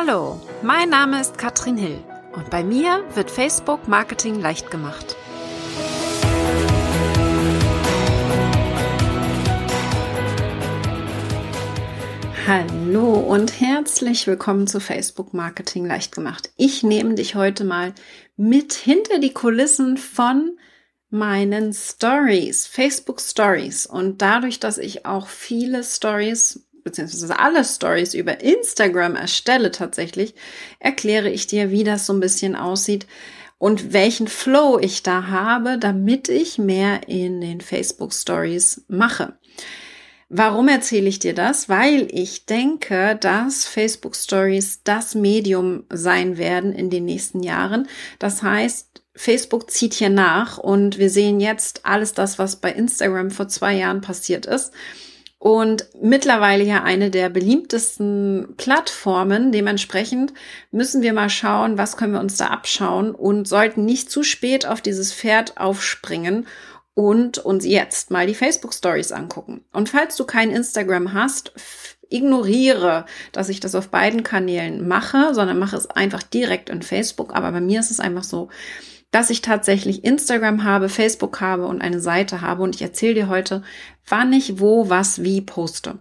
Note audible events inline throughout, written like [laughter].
Hallo, mein Name ist Katrin Hill und bei mir wird Facebook Marketing leicht gemacht. Hallo und herzlich willkommen zu Facebook Marketing leicht gemacht. Ich nehme dich heute mal mit hinter die Kulissen von meinen Stories, Facebook Stories. Und dadurch, dass ich auch viele Stories beziehungsweise alle Stories über Instagram erstelle tatsächlich, erkläre ich dir, wie das so ein bisschen aussieht und welchen Flow ich da habe, damit ich mehr in den Facebook Stories mache. Warum erzähle ich dir das? Weil ich denke, dass Facebook Stories das Medium sein werden in den nächsten Jahren. Das heißt, Facebook zieht hier nach und wir sehen jetzt alles das, was bei Instagram vor zwei Jahren passiert ist und mittlerweile ja eine der beliebtesten Plattformen. Dementsprechend müssen wir mal schauen, was können wir uns da abschauen und sollten nicht zu spät auf dieses Pferd aufspringen und uns jetzt mal die Facebook Stories angucken. Und falls du kein Instagram hast, ignoriere, dass ich das auf beiden Kanälen mache, sondern mache es einfach direkt in Facebook. Aber bei mir ist es einfach so, dass ich tatsächlich Instagram habe, Facebook habe und eine Seite habe und ich erzähle dir heute, wann ich wo, was, wie poste.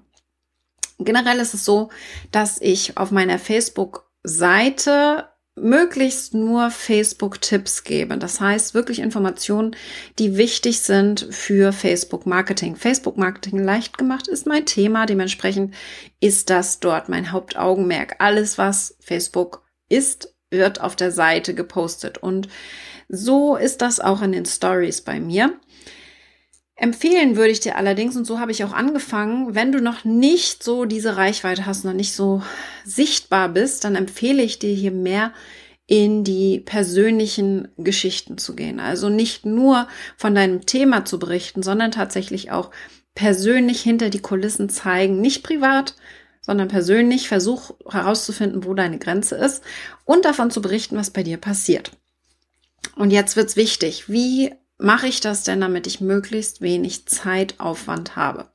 Generell ist es so, dass ich auf meiner Facebook-Seite möglichst nur Facebook-Tipps gebe. Das heißt wirklich Informationen, die wichtig sind für Facebook-Marketing. Facebook-Marketing leicht gemacht ist mein Thema. Dementsprechend ist das dort mein Hauptaugenmerk. Alles, was Facebook ist, wird auf der Seite gepostet. Und so ist das auch in den Stories bei mir. Empfehlen würde ich dir allerdings, und so habe ich auch angefangen, wenn du noch nicht so diese Reichweite hast, noch nicht so sichtbar bist, dann empfehle ich dir hier mehr in die persönlichen Geschichten zu gehen. Also nicht nur von deinem Thema zu berichten, sondern tatsächlich auch persönlich hinter die Kulissen zeigen, nicht privat, sondern persönlich versuch herauszufinden, wo deine Grenze ist und davon zu berichten, was bei dir passiert. Und jetzt wird's wichtig. Wie mache ich das denn, damit ich möglichst wenig Zeitaufwand habe?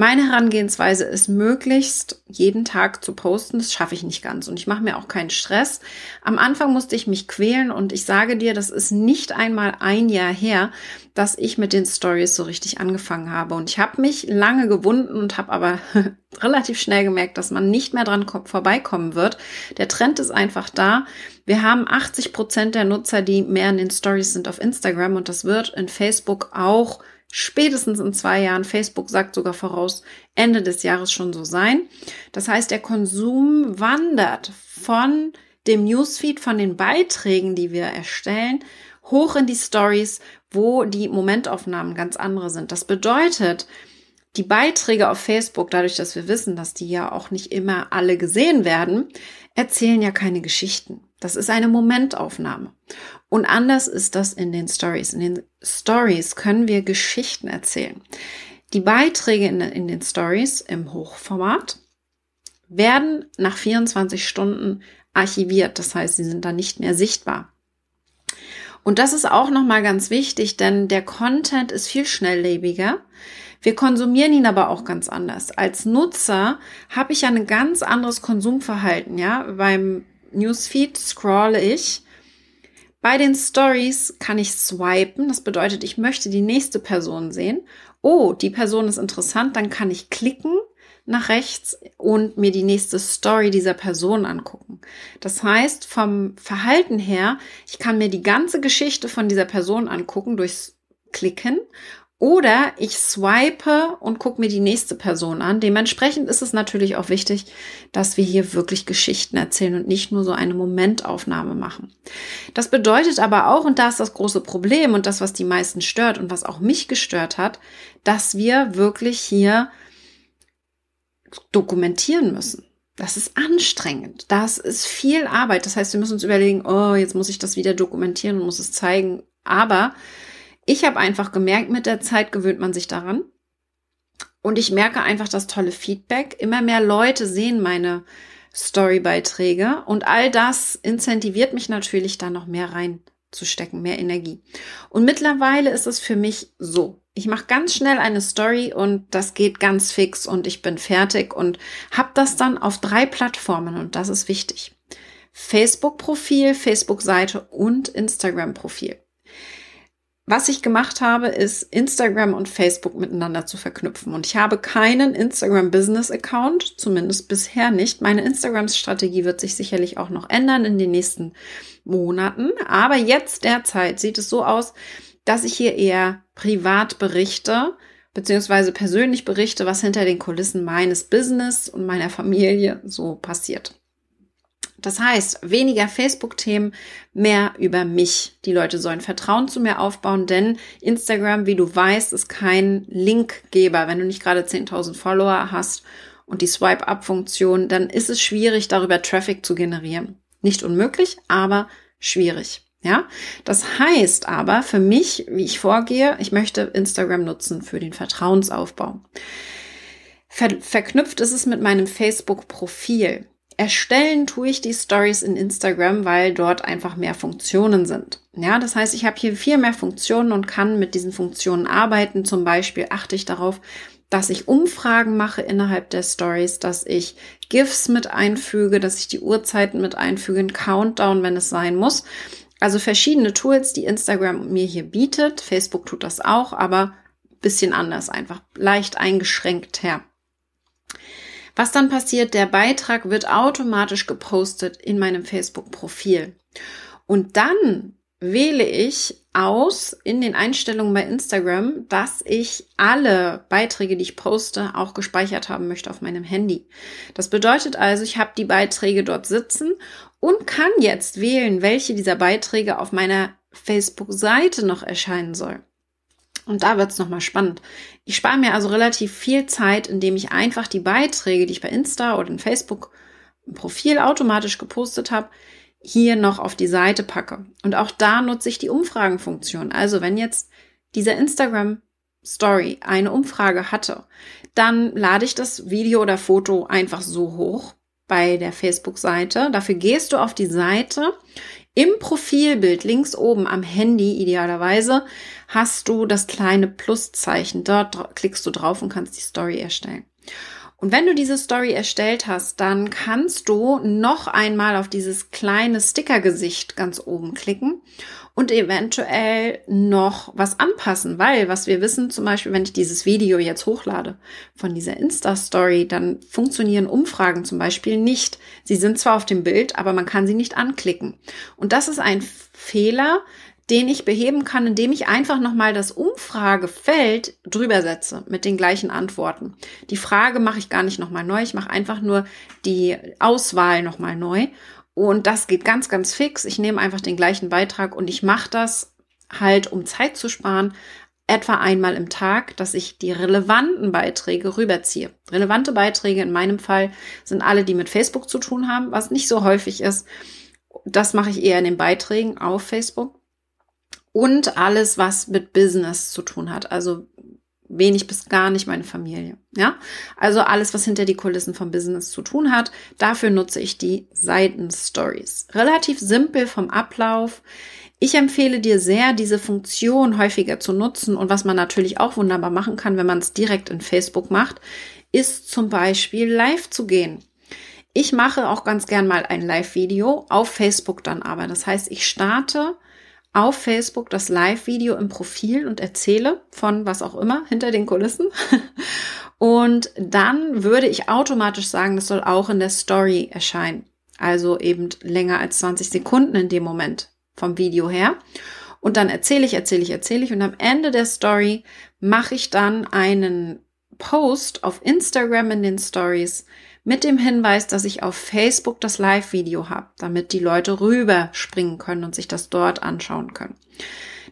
Meine Herangehensweise ist möglichst jeden Tag zu posten. Das schaffe ich nicht ganz und ich mache mir auch keinen Stress. Am Anfang musste ich mich quälen und ich sage dir, das ist nicht einmal ein Jahr her, dass ich mit den Stories so richtig angefangen habe. Und ich habe mich lange gewunden und habe aber [laughs] relativ schnell gemerkt, dass man nicht mehr dran vorbeikommen wird. Der Trend ist einfach da. Wir haben 80 Prozent der Nutzer, die mehr in den Stories sind auf Instagram und das wird in Facebook auch spätestens in zwei Jahren, Facebook sagt sogar voraus, Ende des Jahres schon so sein. Das heißt, der Konsum wandert von dem Newsfeed, von den Beiträgen, die wir erstellen, hoch in die Stories, wo die Momentaufnahmen ganz andere sind. Das bedeutet, die Beiträge auf Facebook, dadurch, dass wir wissen, dass die ja auch nicht immer alle gesehen werden, erzählen ja keine Geschichten. Das ist eine Momentaufnahme. Und anders ist das in den Stories. In den Stories können wir Geschichten erzählen. Die Beiträge in, in den Stories im Hochformat werden nach 24 Stunden archiviert. Das heißt, sie sind dann nicht mehr sichtbar. Und das ist auch nochmal ganz wichtig, denn der Content ist viel schnelllebiger. Wir konsumieren ihn aber auch ganz anders. Als Nutzer habe ich ja ein ganz anderes Konsumverhalten, ja. Beim Newsfeed scrolle ich. Bei den Stories kann ich swipen. Das bedeutet, ich möchte die nächste Person sehen. Oh, die Person ist interessant. Dann kann ich klicken nach rechts und mir die nächste Story dieser Person angucken. Das heißt, vom Verhalten her, ich kann mir die ganze Geschichte von dieser Person angucken durchs Klicken oder ich swipe und gucke mir die nächste Person an. Dementsprechend ist es natürlich auch wichtig, dass wir hier wirklich Geschichten erzählen und nicht nur so eine Momentaufnahme machen. Das bedeutet aber auch, und da ist das große Problem und das, was die meisten stört und was auch mich gestört hat, dass wir wirklich hier dokumentieren müssen. Das ist anstrengend. Das ist viel Arbeit. Das heißt, wir müssen uns überlegen, oh, jetzt muss ich das wieder dokumentieren und muss es zeigen. Aber ich habe einfach gemerkt, mit der Zeit gewöhnt man sich daran. Und ich merke einfach das tolle Feedback. Immer mehr Leute sehen meine Storybeiträge und all das incentiviert mich natürlich da noch mehr reinzustecken, mehr Energie. Und mittlerweile ist es für mich so. Ich mache ganz schnell eine Story und das geht ganz fix und ich bin fertig und habe das dann auf drei Plattformen und das ist wichtig. Facebook-Profil, Facebook-Seite und Instagram-Profil. Was ich gemacht habe, ist Instagram und Facebook miteinander zu verknüpfen. Und ich habe keinen Instagram Business Account, zumindest bisher nicht. Meine Instagram-Strategie wird sich sicherlich auch noch ändern in den nächsten Monaten. Aber jetzt derzeit sieht es so aus, dass ich hier eher privat berichte, beziehungsweise persönlich berichte, was hinter den Kulissen meines Business und meiner Familie so passiert. Das heißt, weniger Facebook-Themen, mehr über mich. Die Leute sollen Vertrauen zu mir aufbauen, denn Instagram, wie du weißt, ist kein Linkgeber. Wenn du nicht gerade 10.000 Follower hast und die Swipe-Up-Funktion, dann ist es schwierig, darüber Traffic zu generieren. Nicht unmöglich, aber schwierig. Ja, das heißt aber für mich, wie ich vorgehe, ich möchte Instagram nutzen für den Vertrauensaufbau. Ver verknüpft ist es mit meinem Facebook-Profil. Erstellen tue ich die Stories in Instagram, weil dort einfach mehr Funktionen sind. Ja, das heißt, ich habe hier viel mehr Funktionen und kann mit diesen Funktionen arbeiten. Zum Beispiel achte ich darauf, dass ich Umfragen mache innerhalb der Stories, dass ich GIFs mit einfüge, dass ich die Uhrzeiten mit einfüge, einen Countdown, wenn es sein muss. Also verschiedene Tools, die Instagram mir hier bietet. Facebook tut das auch, aber bisschen anders, einfach leicht eingeschränkt her. Was dann passiert, der Beitrag wird automatisch gepostet in meinem Facebook-Profil. Und dann wähle ich aus in den Einstellungen bei Instagram, dass ich alle Beiträge, die ich poste, auch gespeichert haben möchte auf meinem Handy. Das bedeutet also, ich habe die Beiträge dort sitzen und kann jetzt wählen, welche dieser Beiträge auf meiner Facebook-Seite noch erscheinen soll. Und da wird's nochmal spannend. Ich spare mir also relativ viel Zeit, indem ich einfach die Beiträge, die ich bei Insta oder in Facebook Profil automatisch gepostet habe, hier noch auf die Seite packe. Und auch da nutze ich die Umfragenfunktion. Also wenn jetzt dieser Instagram Story eine Umfrage hatte, dann lade ich das Video oder Foto einfach so hoch bei der Facebook-Seite. Dafür gehst du auf die Seite. Im Profilbild links oben am Handy idealerweise hast du das kleine Pluszeichen. Dort klickst du drauf und kannst die Story erstellen. Und wenn du diese Story erstellt hast, dann kannst du noch einmal auf dieses kleine Stickergesicht ganz oben klicken und eventuell noch was anpassen, weil was wir wissen, zum Beispiel, wenn ich dieses Video jetzt hochlade von dieser Insta-Story, dann funktionieren Umfragen zum Beispiel nicht. Sie sind zwar auf dem Bild, aber man kann sie nicht anklicken. Und das ist ein Fehler, den ich beheben kann, indem ich einfach nochmal das Umfragefeld drüber setze mit den gleichen Antworten. Die Frage mache ich gar nicht nochmal neu, ich mache einfach nur die Auswahl nochmal neu. Und das geht ganz, ganz fix. Ich nehme einfach den gleichen Beitrag und ich mache das halt, um Zeit zu sparen, etwa einmal im Tag, dass ich die relevanten Beiträge rüberziehe. Relevante Beiträge in meinem Fall sind alle, die mit Facebook zu tun haben, was nicht so häufig ist. Das mache ich eher in den Beiträgen auf Facebook und alles, was mit Business zu tun hat. Also wenig bis gar nicht meine Familie. Ja, also alles, was hinter die Kulissen vom Business zu tun hat. Dafür nutze ich die Seitenstories. Relativ simpel vom Ablauf. Ich empfehle dir sehr, diese Funktion häufiger zu nutzen und was man natürlich auch wunderbar machen kann, wenn man es direkt in Facebook macht, ist zum Beispiel live zu gehen. Ich mache auch ganz gern mal ein Live-Video auf Facebook dann aber. Das heißt, ich starte auf Facebook das Live-Video im Profil und erzähle von was auch immer hinter den Kulissen. [laughs] Und dann würde ich automatisch sagen, das soll auch in der Story erscheinen. Also eben länger als 20 Sekunden in dem Moment vom Video her. Und dann erzähle ich, erzähle ich, erzähle ich. Und am Ende der Story mache ich dann einen Post auf Instagram in den Stories mit dem Hinweis, dass ich auf Facebook das Live-Video habe, damit die Leute rüberspringen können und sich das dort anschauen können.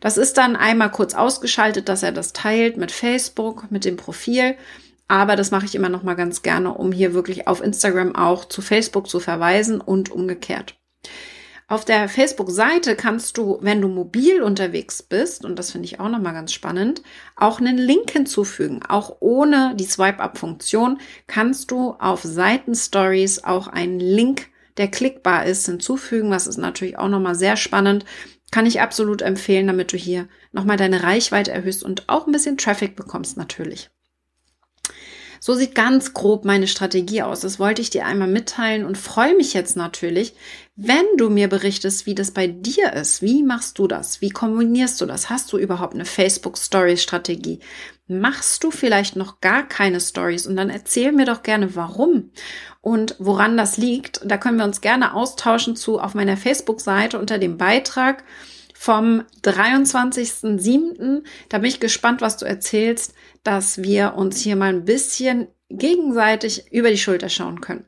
Das ist dann einmal kurz ausgeschaltet, dass er das teilt mit Facebook, mit dem Profil. Aber das mache ich immer noch mal ganz gerne, um hier wirklich auf Instagram auch zu Facebook zu verweisen und umgekehrt. Auf der Facebook-Seite kannst du, wenn du mobil unterwegs bist, und das finde ich auch nochmal ganz spannend, auch einen Link hinzufügen. Auch ohne die Swipe-Up-Funktion kannst du auf Seiten-Stories auch einen Link der klickbar ist, hinzufügen. Das ist natürlich auch nochmal sehr spannend, Kann ich absolut empfehlen, damit du hier nochmal deine Reichweite erhöhst und auch ein bisschen Traffic bekommst natürlich. So sieht ganz grob meine Strategie aus. Das wollte ich dir einmal mitteilen und freue mich jetzt natürlich, wenn du mir berichtest, wie das bei dir ist. Wie machst du das? Wie kombinierst du das? Hast du überhaupt eine Facebook Story Strategie? Machst du vielleicht noch gar keine Stories? Und dann erzähl mir doch gerne, warum und woran das liegt. Da können wir uns gerne austauschen zu auf meiner Facebook Seite unter dem Beitrag vom 23.07. Da bin ich gespannt, was du erzählst, dass wir uns hier mal ein bisschen gegenseitig über die Schulter schauen können.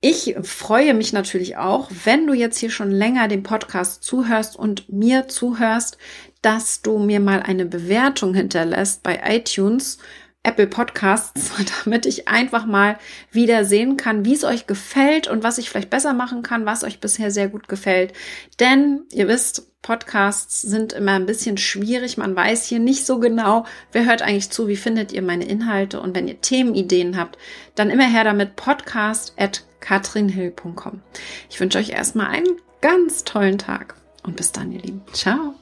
Ich freue mich natürlich auch, wenn du jetzt hier schon länger dem Podcast zuhörst und mir zuhörst, dass du mir mal eine Bewertung hinterlässt bei iTunes Apple Podcasts, [laughs] damit ich einfach mal wieder sehen kann, wie es euch gefällt und was ich vielleicht besser machen kann, was euch bisher sehr gut gefällt. Denn ihr wisst, Podcasts sind immer ein bisschen schwierig. Man weiß hier nicht so genau, wer hört eigentlich zu, wie findet ihr meine Inhalte. Und wenn ihr Themenideen habt, dann immer her damit podcast. Ich wünsche euch erstmal einen ganz tollen Tag und bis dann, ihr Lieben. Ciao.